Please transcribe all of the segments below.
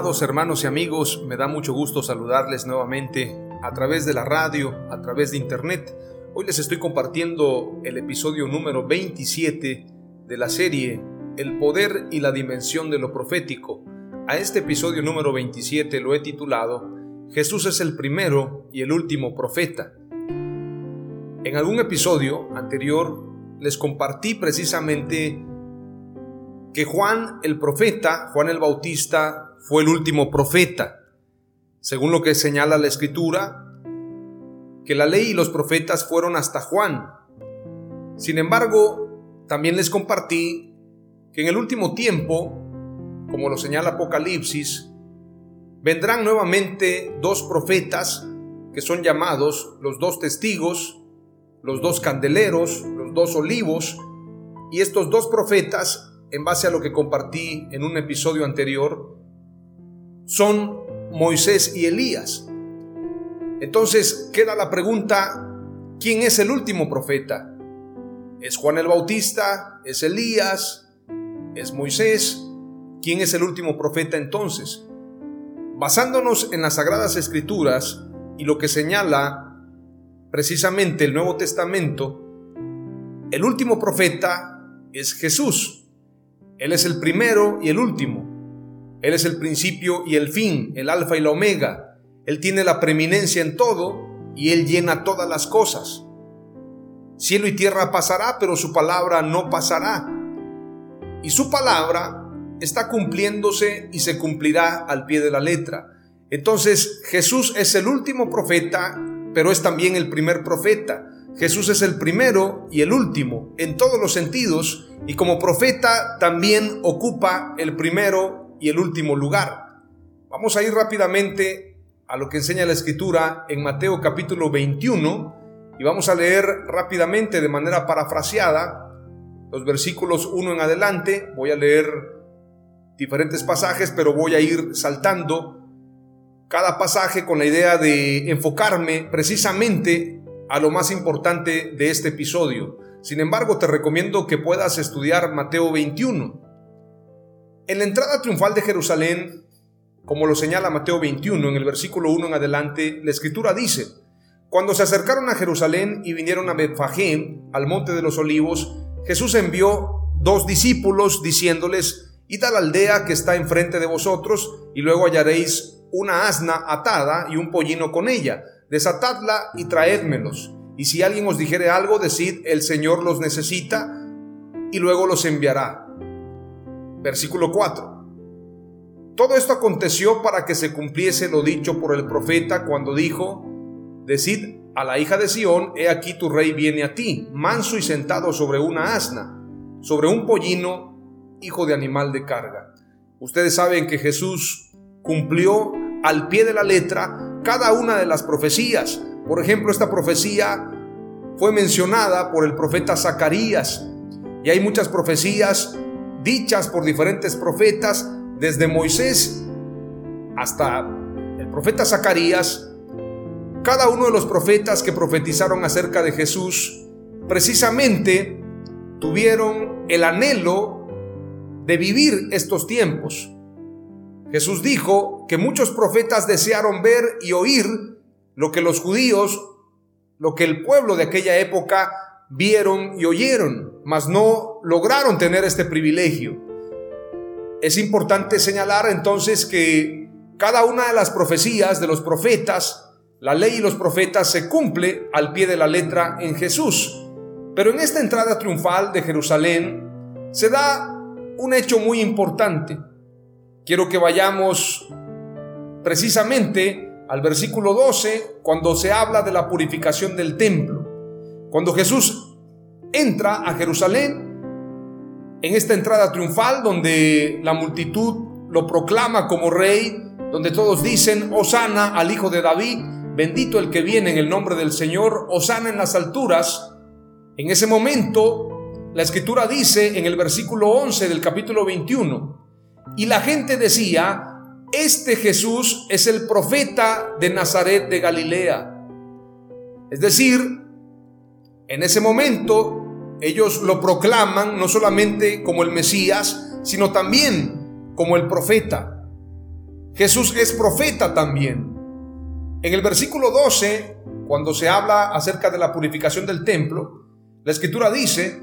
Amados hermanos y amigos, me da mucho gusto saludarles nuevamente a través de la radio, a través de internet. Hoy les estoy compartiendo el episodio número 27 de la serie El poder y la dimensión de lo profético. A este episodio número 27 lo he titulado Jesús es el primero y el último profeta. En algún episodio anterior les compartí precisamente que Juan el profeta, Juan el Bautista, fue el último profeta, según lo que señala la escritura, que la ley y los profetas fueron hasta Juan. Sin embargo, también les compartí que en el último tiempo, como lo señala Apocalipsis, vendrán nuevamente dos profetas que son llamados los dos testigos, los dos candeleros, los dos olivos, y estos dos profetas, en base a lo que compartí en un episodio anterior, son Moisés y Elías. Entonces queda la pregunta, ¿quién es el último profeta? ¿Es Juan el Bautista? ¿Es Elías? ¿Es Moisés? ¿Quién es el último profeta entonces? Basándonos en las Sagradas Escrituras y lo que señala precisamente el Nuevo Testamento, el último profeta es Jesús. Él es el primero y el último. Él es el principio y el fin, el alfa y la omega. Él tiene la preeminencia en todo y Él llena todas las cosas. Cielo y tierra pasará, pero su palabra no pasará. Y su palabra está cumpliéndose y se cumplirá al pie de la letra. Entonces Jesús es el último profeta, pero es también el primer profeta. Jesús es el primero y el último en todos los sentidos y como profeta también ocupa el primero y el último lugar. Vamos a ir rápidamente a lo que enseña la escritura en Mateo capítulo 21 y vamos a leer rápidamente de manera parafraseada los versículos 1 en adelante. Voy a leer diferentes pasajes, pero voy a ir saltando cada pasaje con la idea de enfocarme precisamente a lo más importante de este episodio. Sin embargo, te recomiendo que puedas estudiar Mateo 21 en la entrada triunfal de Jerusalén, como lo señala Mateo 21 en el versículo 1 en adelante, la escritura dice, cuando se acercaron a Jerusalén y vinieron a Betfagé, al monte de los olivos, Jesús envió dos discípulos diciéndoles, id a la aldea que está enfrente de vosotros y luego hallaréis una asna atada y un pollino con ella, desatadla y traédmelos. Y si alguien os dijere algo, decid, el Señor los necesita y luego los enviará. Versículo 4. Todo esto aconteció para que se cumpliese lo dicho por el profeta cuando dijo, Decid a la hija de Sión, he aquí tu rey viene a ti, manso y sentado sobre una asna, sobre un pollino, hijo de animal de carga. Ustedes saben que Jesús cumplió al pie de la letra cada una de las profecías. Por ejemplo, esta profecía fue mencionada por el profeta Zacarías y hay muchas profecías dichas por diferentes profetas, desde Moisés hasta el profeta Zacarías, cada uno de los profetas que profetizaron acerca de Jesús, precisamente tuvieron el anhelo de vivir estos tiempos. Jesús dijo que muchos profetas desearon ver y oír lo que los judíos, lo que el pueblo de aquella época vieron y oyeron, mas no lograron tener este privilegio. Es importante señalar entonces que cada una de las profecías de los profetas, la ley y los profetas se cumple al pie de la letra en Jesús. Pero en esta entrada triunfal de Jerusalén se da un hecho muy importante. Quiero que vayamos precisamente al versículo 12 cuando se habla de la purificación del templo. Cuando Jesús entra a Jerusalén, en esta entrada triunfal donde la multitud lo proclama como rey, donde todos dicen, Osana al Hijo de David, bendito el que viene en el nombre del Señor, Osana en las alturas, en ese momento la escritura dice en el versículo 11 del capítulo 21, y la gente decía, este Jesús es el profeta de Nazaret de Galilea. Es decir, en ese momento ellos lo proclaman no solamente como el Mesías, sino también como el profeta. Jesús es profeta también. En el versículo 12, cuando se habla acerca de la purificación del templo, la escritura dice,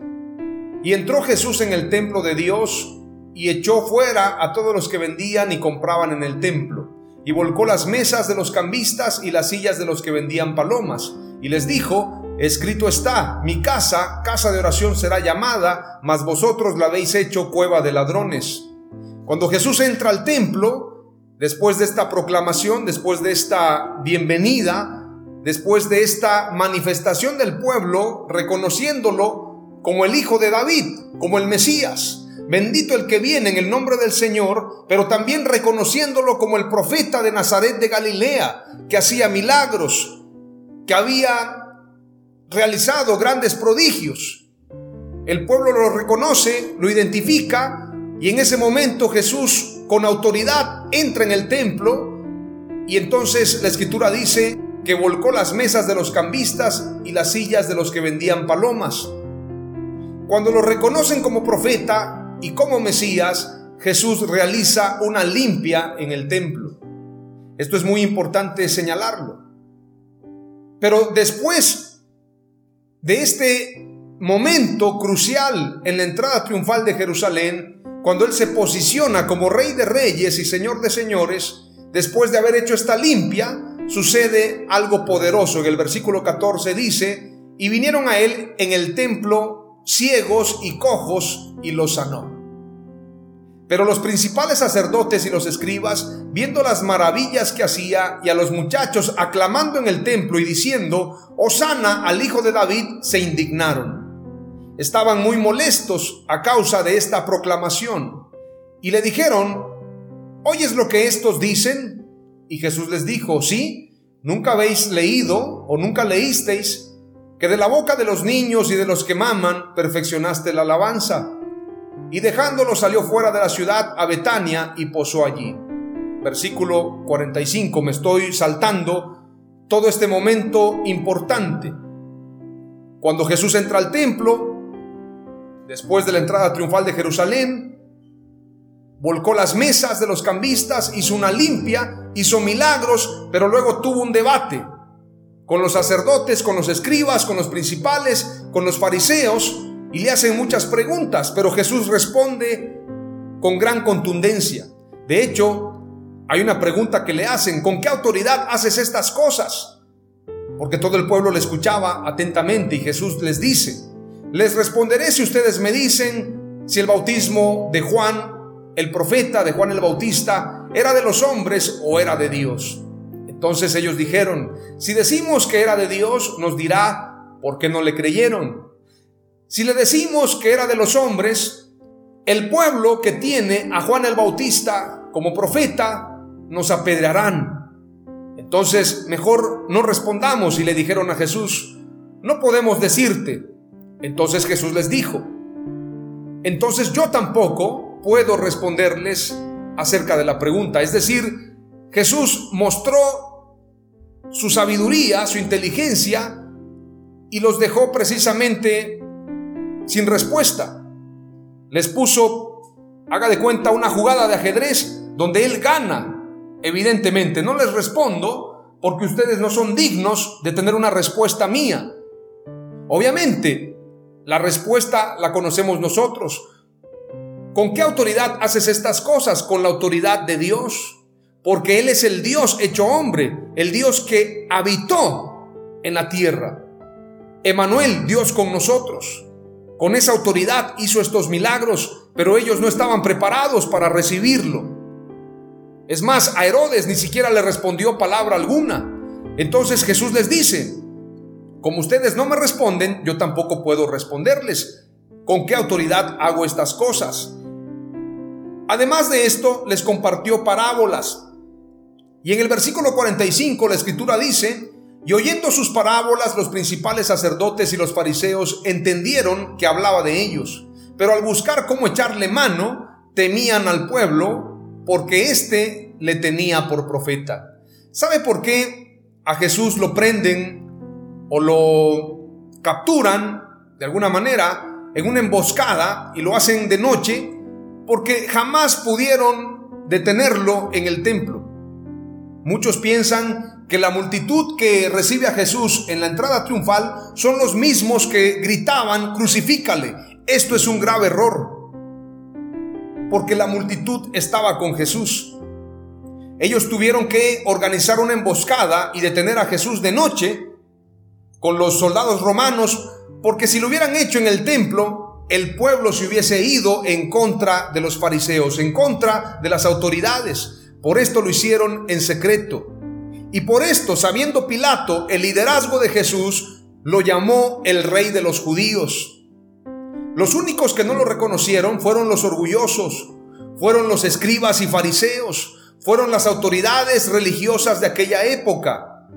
y entró Jesús en el templo de Dios y echó fuera a todos los que vendían y compraban en el templo, y volcó las mesas de los cambistas y las sillas de los que vendían palomas, y les dijo, escrito está, mi casa, casa de oración será llamada, mas vosotros la habéis hecho cueva de ladrones. Cuando Jesús entra al templo, después de esta proclamación, después de esta bienvenida, después de esta manifestación del pueblo, reconociéndolo como el Hijo de David, como el Mesías, Bendito el que viene en el nombre del Señor, pero también reconociéndolo como el profeta de Nazaret de Galilea, que hacía milagros, que había realizado grandes prodigios. El pueblo lo reconoce, lo identifica, y en ese momento Jesús con autoridad entra en el templo, y entonces la escritura dice que volcó las mesas de los cambistas y las sillas de los que vendían palomas. Cuando lo reconocen como profeta, y como Mesías, Jesús realiza una limpia en el templo. Esto es muy importante señalarlo. Pero después de este momento crucial en la entrada triunfal de Jerusalén, cuando Él se posiciona como Rey de Reyes y Señor de Señores, después de haber hecho esta limpia, sucede algo poderoso. En el versículo 14 dice, y vinieron a Él en el templo ciegos y cojos y los sanó. Pero los principales sacerdotes y los escribas, viendo las maravillas que hacía y a los muchachos aclamando en el templo y diciendo, Osana al hijo de David, se indignaron. Estaban muy molestos a causa de esta proclamación y le dijeron, ¿oyes lo que estos dicen? Y Jesús les dijo, sí, nunca habéis leído o nunca leísteis que de la boca de los niños y de los que maman perfeccionaste la alabanza. Y dejándolo salió fuera de la ciudad a Betania y posó allí. Versículo 45, me estoy saltando todo este momento importante. Cuando Jesús entra al templo, después de la entrada triunfal de Jerusalén, volcó las mesas de los cambistas, hizo una limpia, hizo milagros, pero luego tuvo un debate con los sacerdotes, con los escribas, con los principales, con los fariseos, y le hacen muchas preguntas, pero Jesús responde con gran contundencia. De hecho, hay una pregunta que le hacen, ¿con qué autoridad haces estas cosas? Porque todo el pueblo le escuchaba atentamente y Jesús les dice, les responderé si ustedes me dicen si el bautismo de Juan, el profeta de Juan el Bautista, era de los hombres o era de Dios. Entonces ellos dijeron, si decimos que era de Dios, nos dirá, ¿por qué no le creyeron? Si le decimos que era de los hombres, el pueblo que tiene a Juan el Bautista como profeta, nos apedrearán. Entonces, mejor no respondamos y le dijeron a Jesús, no podemos decirte. Entonces Jesús les dijo, entonces yo tampoco puedo responderles acerca de la pregunta. Es decir, Jesús mostró su sabiduría, su inteligencia, y los dejó precisamente sin respuesta. Les puso, haga de cuenta, una jugada de ajedrez donde Él gana. Evidentemente, no les respondo porque ustedes no son dignos de tener una respuesta mía. Obviamente, la respuesta la conocemos nosotros. ¿Con qué autoridad haces estas cosas? Con la autoridad de Dios. Porque Él es el Dios hecho hombre, el Dios que habitó en la tierra. Emanuel, Dios con nosotros. Con esa autoridad hizo estos milagros, pero ellos no estaban preparados para recibirlo. Es más, a Herodes ni siquiera le respondió palabra alguna. Entonces Jesús les dice, como ustedes no me responden, yo tampoco puedo responderles. ¿Con qué autoridad hago estas cosas? Además de esto, les compartió parábolas. Y en el versículo 45 la escritura dice, y oyendo sus parábolas, los principales sacerdotes y los fariseos entendieron que hablaba de ellos, pero al buscar cómo echarle mano, temían al pueblo, porque éste le tenía por profeta. ¿Sabe por qué a Jesús lo prenden o lo capturan de alguna manera en una emboscada y lo hacen de noche? Porque jamás pudieron detenerlo en el templo. Muchos piensan que la multitud que recibe a Jesús en la entrada triunfal son los mismos que gritaban, crucifícale. Esto es un grave error, porque la multitud estaba con Jesús. Ellos tuvieron que organizar una emboscada y detener a Jesús de noche con los soldados romanos, porque si lo hubieran hecho en el templo, el pueblo se hubiese ido en contra de los fariseos, en contra de las autoridades. Por esto lo hicieron en secreto. Y por esto, sabiendo Pilato el liderazgo de Jesús, lo llamó el rey de los judíos. Los únicos que no lo reconocieron fueron los orgullosos, fueron los escribas y fariseos, fueron las autoridades religiosas de aquella época.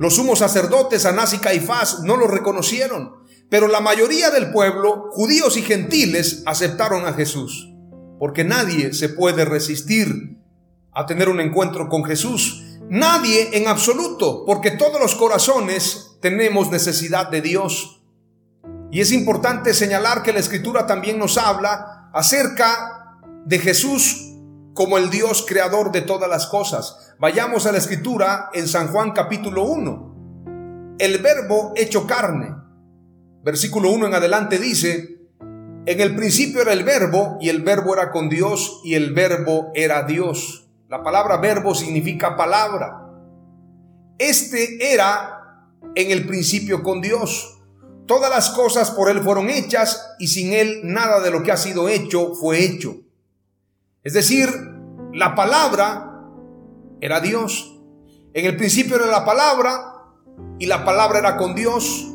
Los sumos sacerdotes, Anás y Caifás, no lo reconocieron, pero la mayoría del pueblo, judíos y gentiles, aceptaron a Jesús, porque nadie se puede resistir a tener un encuentro con Jesús Nadie en absoluto, porque todos los corazones tenemos necesidad de Dios. Y es importante señalar que la escritura también nos habla acerca de Jesús como el Dios creador de todas las cosas. Vayamos a la escritura en San Juan capítulo 1. El verbo hecho carne. Versículo 1 en adelante dice, en el principio era el verbo y el verbo era con Dios y el verbo era Dios. La palabra verbo significa palabra. Este era en el principio con Dios. Todas las cosas por Él fueron hechas y sin Él nada de lo que ha sido hecho fue hecho. Es decir, la palabra era Dios. En el principio era la palabra y la palabra era con Dios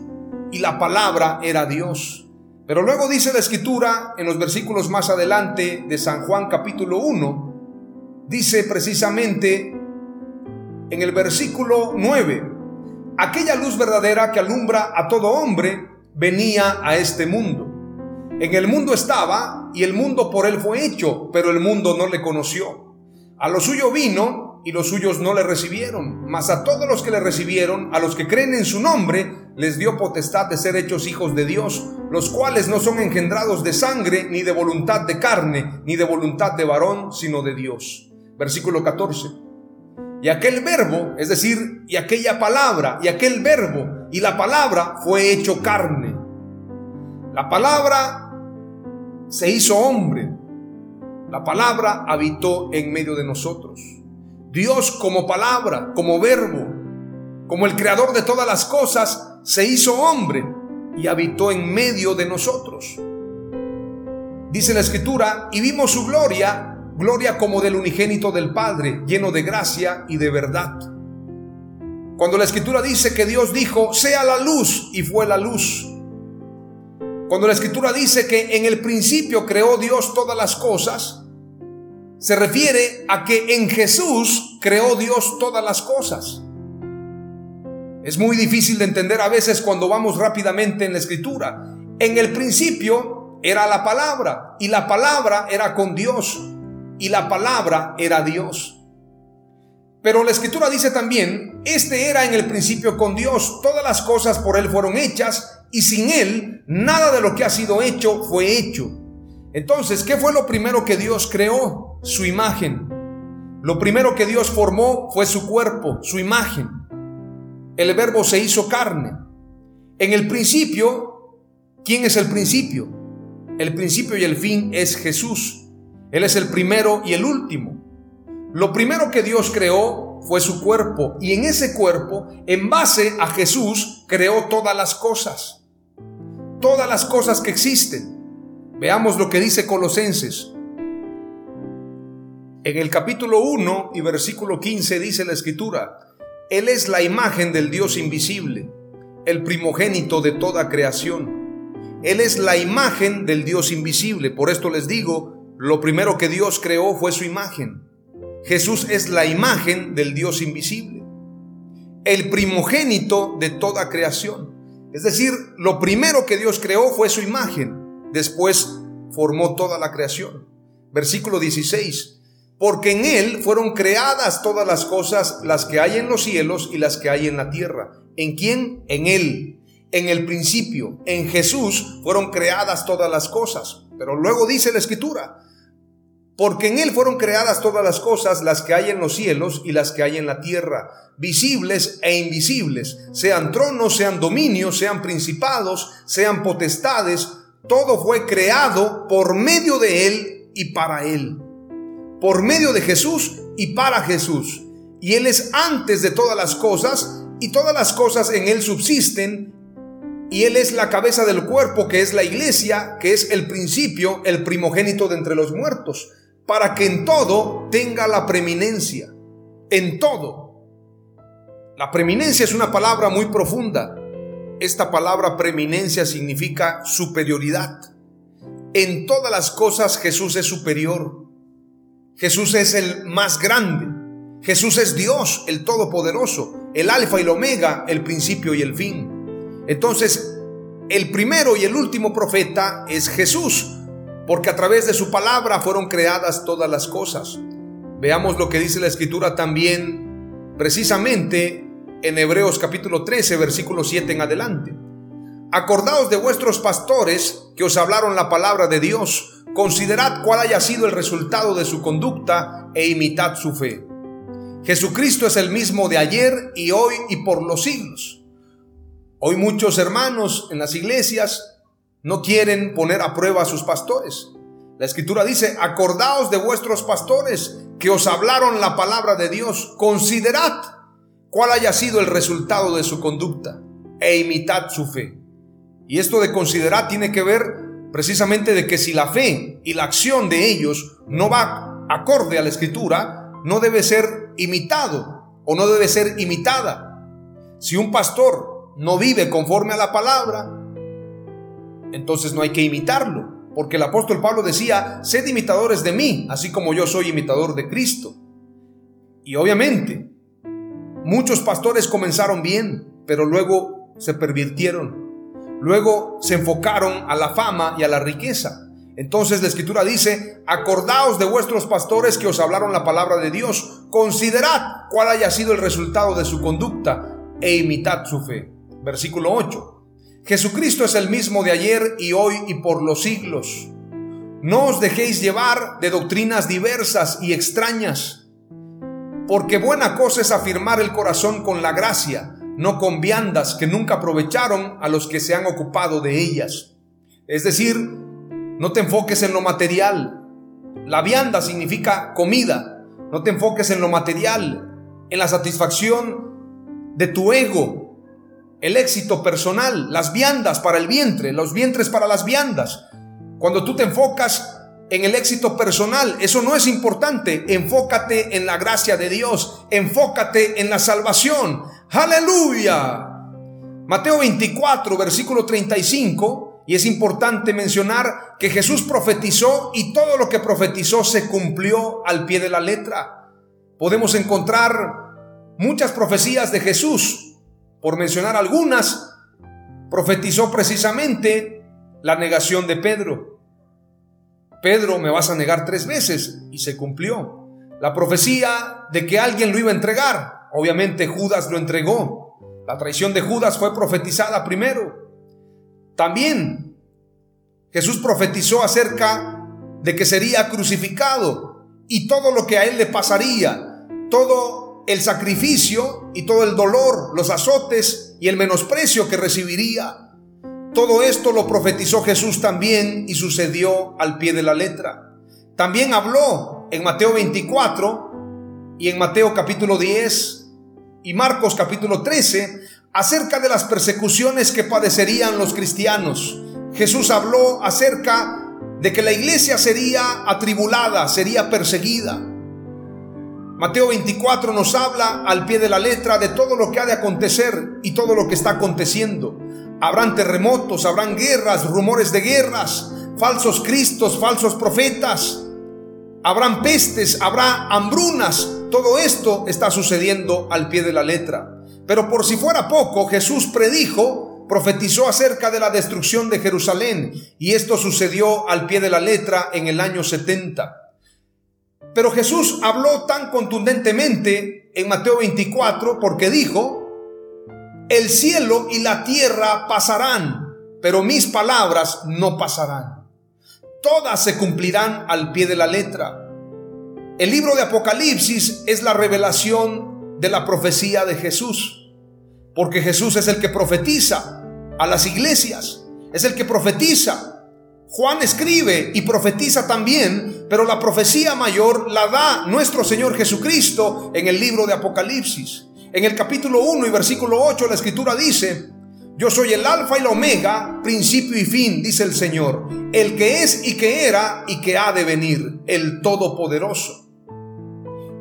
y la palabra era Dios. Pero luego dice la escritura en los versículos más adelante de San Juan capítulo 1, dice precisamente en el versículo 9, aquella luz verdadera que alumbra a todo hombre venía a este mundo. En el mundo estaba y el mundo por él fue hecho, pero el mundo no le conoció. A lo suyo vino y los suyos no le recibieron, mas a todos los que le recibieron, a los que creen en su nombre, les dio potestad de ser hechos hijos de Dios, los cuales no son engendrados de sangre, ni de voluntad de carne, ni de voluntad de varón, sino de Dios versículo 14. Y aquel verbo, es decir, y aquella palabra, y aquel verbo, y la palabra fue hecho carne. La palabra se hizo hombre. La palabra habitó en medio de nosotros. Dios como palabra, como verbo, como el creador de todas las cosas, se hizo hombre y habitó en medio de nosotros. Dice la escritura, y vimos su gloria, gloria como del unigénito del Padre, lleno de gracia y de verdad. Cuando la escritura dice que Dios dijo, sea la luz, y fue la luz. Cuando la escritura dice que en el principio creó Dios todas las cosas, se refiere a que en Jesús creó Dios todas las cosas. Es muy difícil de entender a veces cuando vamos rápidamente en la escritura. En el principio era la palabra y la palabra era con Dios y la palabra era Dios. Pero la escritura dice también, este era en el principio con Dios, todas las cosas por Él fueron hechas y sin Él nada de lo que ha sido hecho fue hecho. Entonces, ¿qué fue lo primero que Dios creó? Su imagen. Lo primero que Dios formó fue su cuerpo, su imagen. El verbo se hizo carne. En el principio, ¿quién es el principio? El principio y el fin es Jesús. Él es el primero y el último. Lo primero que Dios creó fue su cuerpo y en ese cuerpo, en base a Jesús, creó todas las cosas. Todas las cosas que existen. Veamos lo que dice Colosenses. En el capítulo 1 y versículo 15 dice la escritura, Él es la imagen del Dios invisible, el primogénito de toda creación. Él es la imagen del Dios invisible. Por esto les digo, lo primero que Dios creó fue su imagen. Jesús es la imagen del Dios invisible, el primogénito de toda creación. Es decir, lo primero que Dios creó fue su imagen, después formó toda la creación. Versículo 16 porque en Él fueron creadas todas las cosas, las que hay en los cielos y las que hay en la tierra. ¿En quién? En Él. En el principio, en Jesús, fueron creadas todas las cosas. Pero luego dice la Escritura, porque en Él fueron creadas todas las cosas, las que hay en los cielos y las que hay en la tierra, visibles e invisibles, sean tronos, sean dominios, sean principados, sean potestades, todo fue creado por medio de Él y para Él por medio de Jesús y para Jesús. Y Él es antes de todas las cosas y todas las cosas en Él subsisten. Y Él es la cabeza del cuerpo, que es la iglesia, que es el principio, el primogénito de entre los muertos, para que en todo tenga la preeminencia. En todo. La preeminencia es una palabra muy profunda. Esta palabra preeminencia significa superioridad. En todas las cosas Jesús es superior. Jesús es el más grande. Jesús es Dios, el Todopoderoso, el Alfa y el Omega, el principio y el fin. Entonces, el primero y el último profeta es Jesús, porque a través de su palabra fueron creadas todas las cosas. Veamos lo que dice la escritura también, precisamente en Hebreos capítulo 13, versículo 7 en adelante. Acordaos de vuestros pastores que os hablaron la palabra de Dios Considerad cuál haya sido el resultado de su conducta e imitad su fe. Jesucristo es el mismo de ayer y hoy y por los siglos. Hoy muchos hermanos en las iglesias no quieren poner a prueba a sus pastores. La escritura dice, acordaos de vuestros pastores que os hablaron la palabra de Dios, considerad cuál haya sido el resultado de su conducta e imitad su fe. Y esto de considerar tiene que ver precisamente de que si la fe y la acción de ellos no va acorde a la escritura, no debe ser imitado o no debe ser imitada. Si un pastor no vive conforme a la palabra, entonces no hay que imitarlo, porque el apóstol Pablo decía, sed imitadores de mí, así como yo soy imitador de Cristo. Y obviamente, muchos pastores comenzaron bien, pero luego se pervirtieron Luego se enfocaron a la fama y a la riqueza. Entonces la escritura dice, acordaos de vuestros pastores que os hablaron la palabra de Dios, considerad cuál haya sido el resultado de su conducta e imitad su fe. Versículo 8. Jesucristo es el mismo de ayer y hoy y por los siglos. No os dejéis llevar de doctrinas diversas y extrañas, porque buena cosa es afirmar el corazón con la gracia no con viandas que nunca aprovecharon a los que se han ocupado de ellas. Es decir, no te enfoques en lo material. La vianda significa comida. No te enfoques en lo material, en la satisfacción de tu ego, el éxito personal, las viandas para el vientre, los vientres para las viandas. Cuando tú te enfocas en el éxito personal, eso no es importante. Enfócate en la gracia de Dios, enfócate en la salvación, Aleluya. Mateo 24, versículo 35, y es importante mencionar que Jesús profetizó y todo lo que profetizó se cumplió al pie de la letra. Podemos encontrar muchas profecías de Jesús. Por mencionar algunas, profetizó precisamente la negación de Pedro. Pedro, me vas a negar tres veces y se cumplió. La profecía de que alguien lo iba a entregar Obviamente Judas lo entregó. La traición de Judas fue profetizada primero. También Jesús profetizó acerca de que sería crucificado y todo lo que a él le pasaría, todo el sacrificio y todo el dolor, los azotes y el menosprecio que recibiría. Todo esto lo profetizó Jesús también y sucedió al pie de la letra. También habló en Mateo 24 y en Mateo capítulo 10 y Marcos capítulo 13 acerca de las persecuciones que padecerían los cristianos. Jesús habló acerca de que la iglesia sería atribulada, sería perseguida. Mateo 24 nos habla al pie de la letra de todo lo que ha de acontecer y todo lo que está aconteciendo. Habrán terremotos, habrán guerras, rumores de guerras, falsos cristos, falsos profetas. Habrán pestes, habrá hambrunas. Todo esto está sucediendo al pie de la letra. Pero por si fuera poco, Jesús predijo profetizó acerca de la destrucción de Jerusalén y esto sucedió al pie de la letra en el año 70. Pero Jesús habló tan contundentemente en Mateo 24 porque dijo, el cielo y la tierra pasarán, pero mis palabras no pasarán. Todas se cumplirán al pie de la letra. El libro de Apocalipsis es la revelación de la profecía de Jesús porque Jesús es el que profetiza a las iglesias, es el que profetiza. Juan escribe y profetiza también, pero la profecía mayor la da nuestro Señor Jesucristo en el libro de Apocalipsis. En el capítulo 1 y versículo 8 la escritura dice, yo soy el alfa y la omega, principio y fin, dice el Señor, el que es y que era y que ha de venir, el Todopoderoso.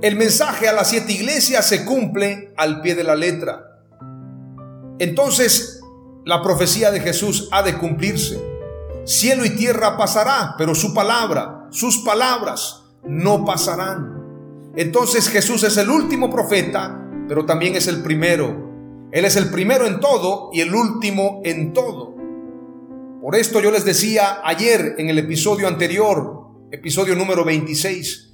El mensaje a las siete iglesias se cumple al pie de la letra. Entonces la profecía de Jesús ha de cumplirse. Cielo y tierra pasará, pero su palabra, sus palabras no pasarán. Entonces Jesús es el último profeta, pero también es el primero. Él es el primero en todo y el último en todo. Por esto yo les decía ayer en el episodio anterior, episodio número 26,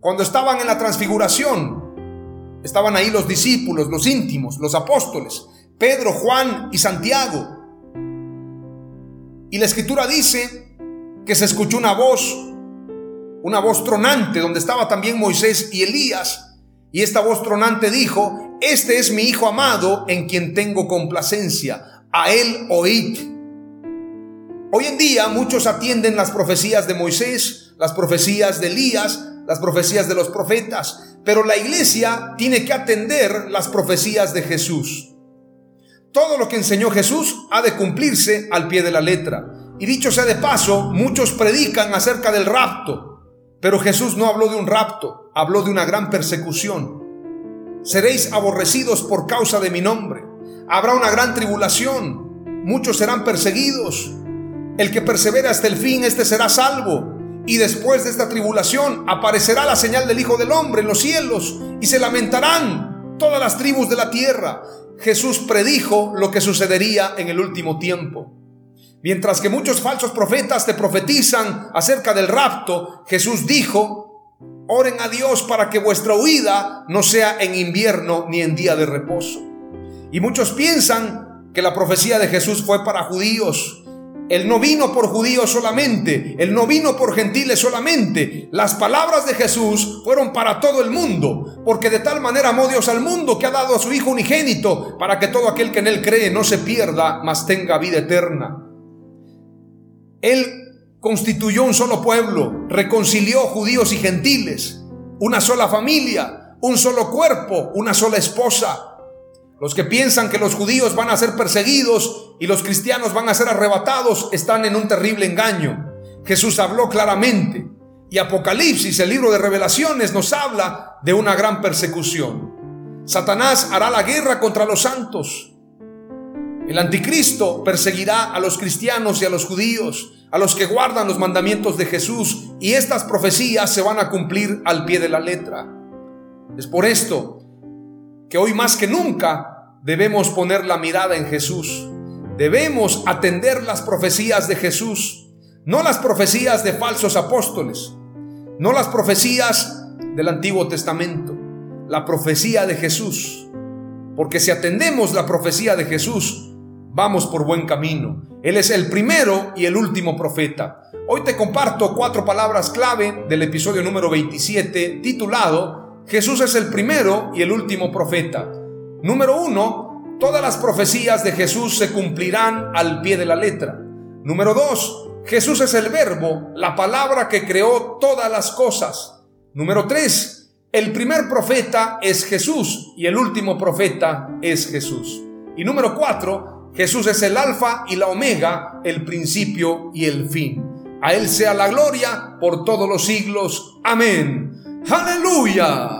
cuando estaban en la transfiguración, estaban ahí los discípulos, los íntimos, los apóstoles, Pedro, Juan y Santiago. Y la escritura dice que se escuchó una voz, una voz tronante, donde estaba también Moisés y Elías. Y esta voz tronante dijo, este es mi Hijo amado en quien tengo complacencia, a él oíd. Hoy en día muchos atienden las profecías de Moisés, las profecías de Elías, las profecías de los profetas, pero la iglesia tiene que atender las profecías de Jesús. Todo lo que enseñó Jesús ha de cumplirse al pie de la letra. Y dicho sea de paso, muchos predican acerca del rapto, pero Jesús no habló de un rapto, habló de una gran persecución. Seréis aborrecidos por causa de mi nombre. Habrá una gran tribulación, muchos serán perseguidos. El que persevere hasta el fin, este será salvo. Y después de esta tribulación aparecerá la señal del Hijo del Hombre en los cielos y se lamentarán todas las tribus de la tierra. Jesús predijo lo que sucedería en el último tiempo. Mientras que muchos falsos profetas te profetizan acerca del rapto, Jesús dijo, oren a Dios para que vuestra huida no sea en invierno ni en día de reposo. Y muchos piensan que la profecía de Jesús fue para judíos, él no vino por judíos solamente, Él no vino por gentiles solamente. Las palabras de Jesús fueron para todo el mundo, porque de tal manera amó Dios al mundo que ha dado a su Hijo unigénito, para que todo aquel que en Él cree no se pierda, mas tenga vida eterna. Él constituyó un solo pueblo, reconcilió judíos y gentiles, una sola familia, un solo cuerpo, una sola esposa, los que piensan que los judíos van a ser perseguidos y los cristianos van a ser arrebatados están en un terrible engaño. Jesús habló claramente y Apocalipsis, el libro de revelaciones, nos habla de una gran persecución. Satanás hará la guerra contra los santos. El anticristo perseguirá a los cristianos y a los judíos, a los que guardan los mandamientos de Jesús, y estas profecías se van a cumplir al pie de la letra. Es por esto que hoy más que nunca debemos poner la mirada en Jesús. Debemos atender las profecías de Jesús, no las profecías de falsos apóstoles, no las profecías del Antiguo Testamento, la profecía de Jesús. Porque si atendemos la profecía de Jesús, vamos por buen camino. Él es el primero y el último profeta. Hoy te comparto cuatro palabras clave del episodio número 27 titulado Jesús es el primero y el último profeta. Número uno, todas las profecías de Jesús se cumplirán al pie de la letra. Número dos, Jesús es el verbo, la palabra que creó todas las cosas. Número tres, el primer profeta es Jesús y el último profeta es Jesús. Y número cuatro, Jesús es el alfa y la omega, el principio y el fin. A Él sea la gloria por todos los siglos. Amén. Aleluya.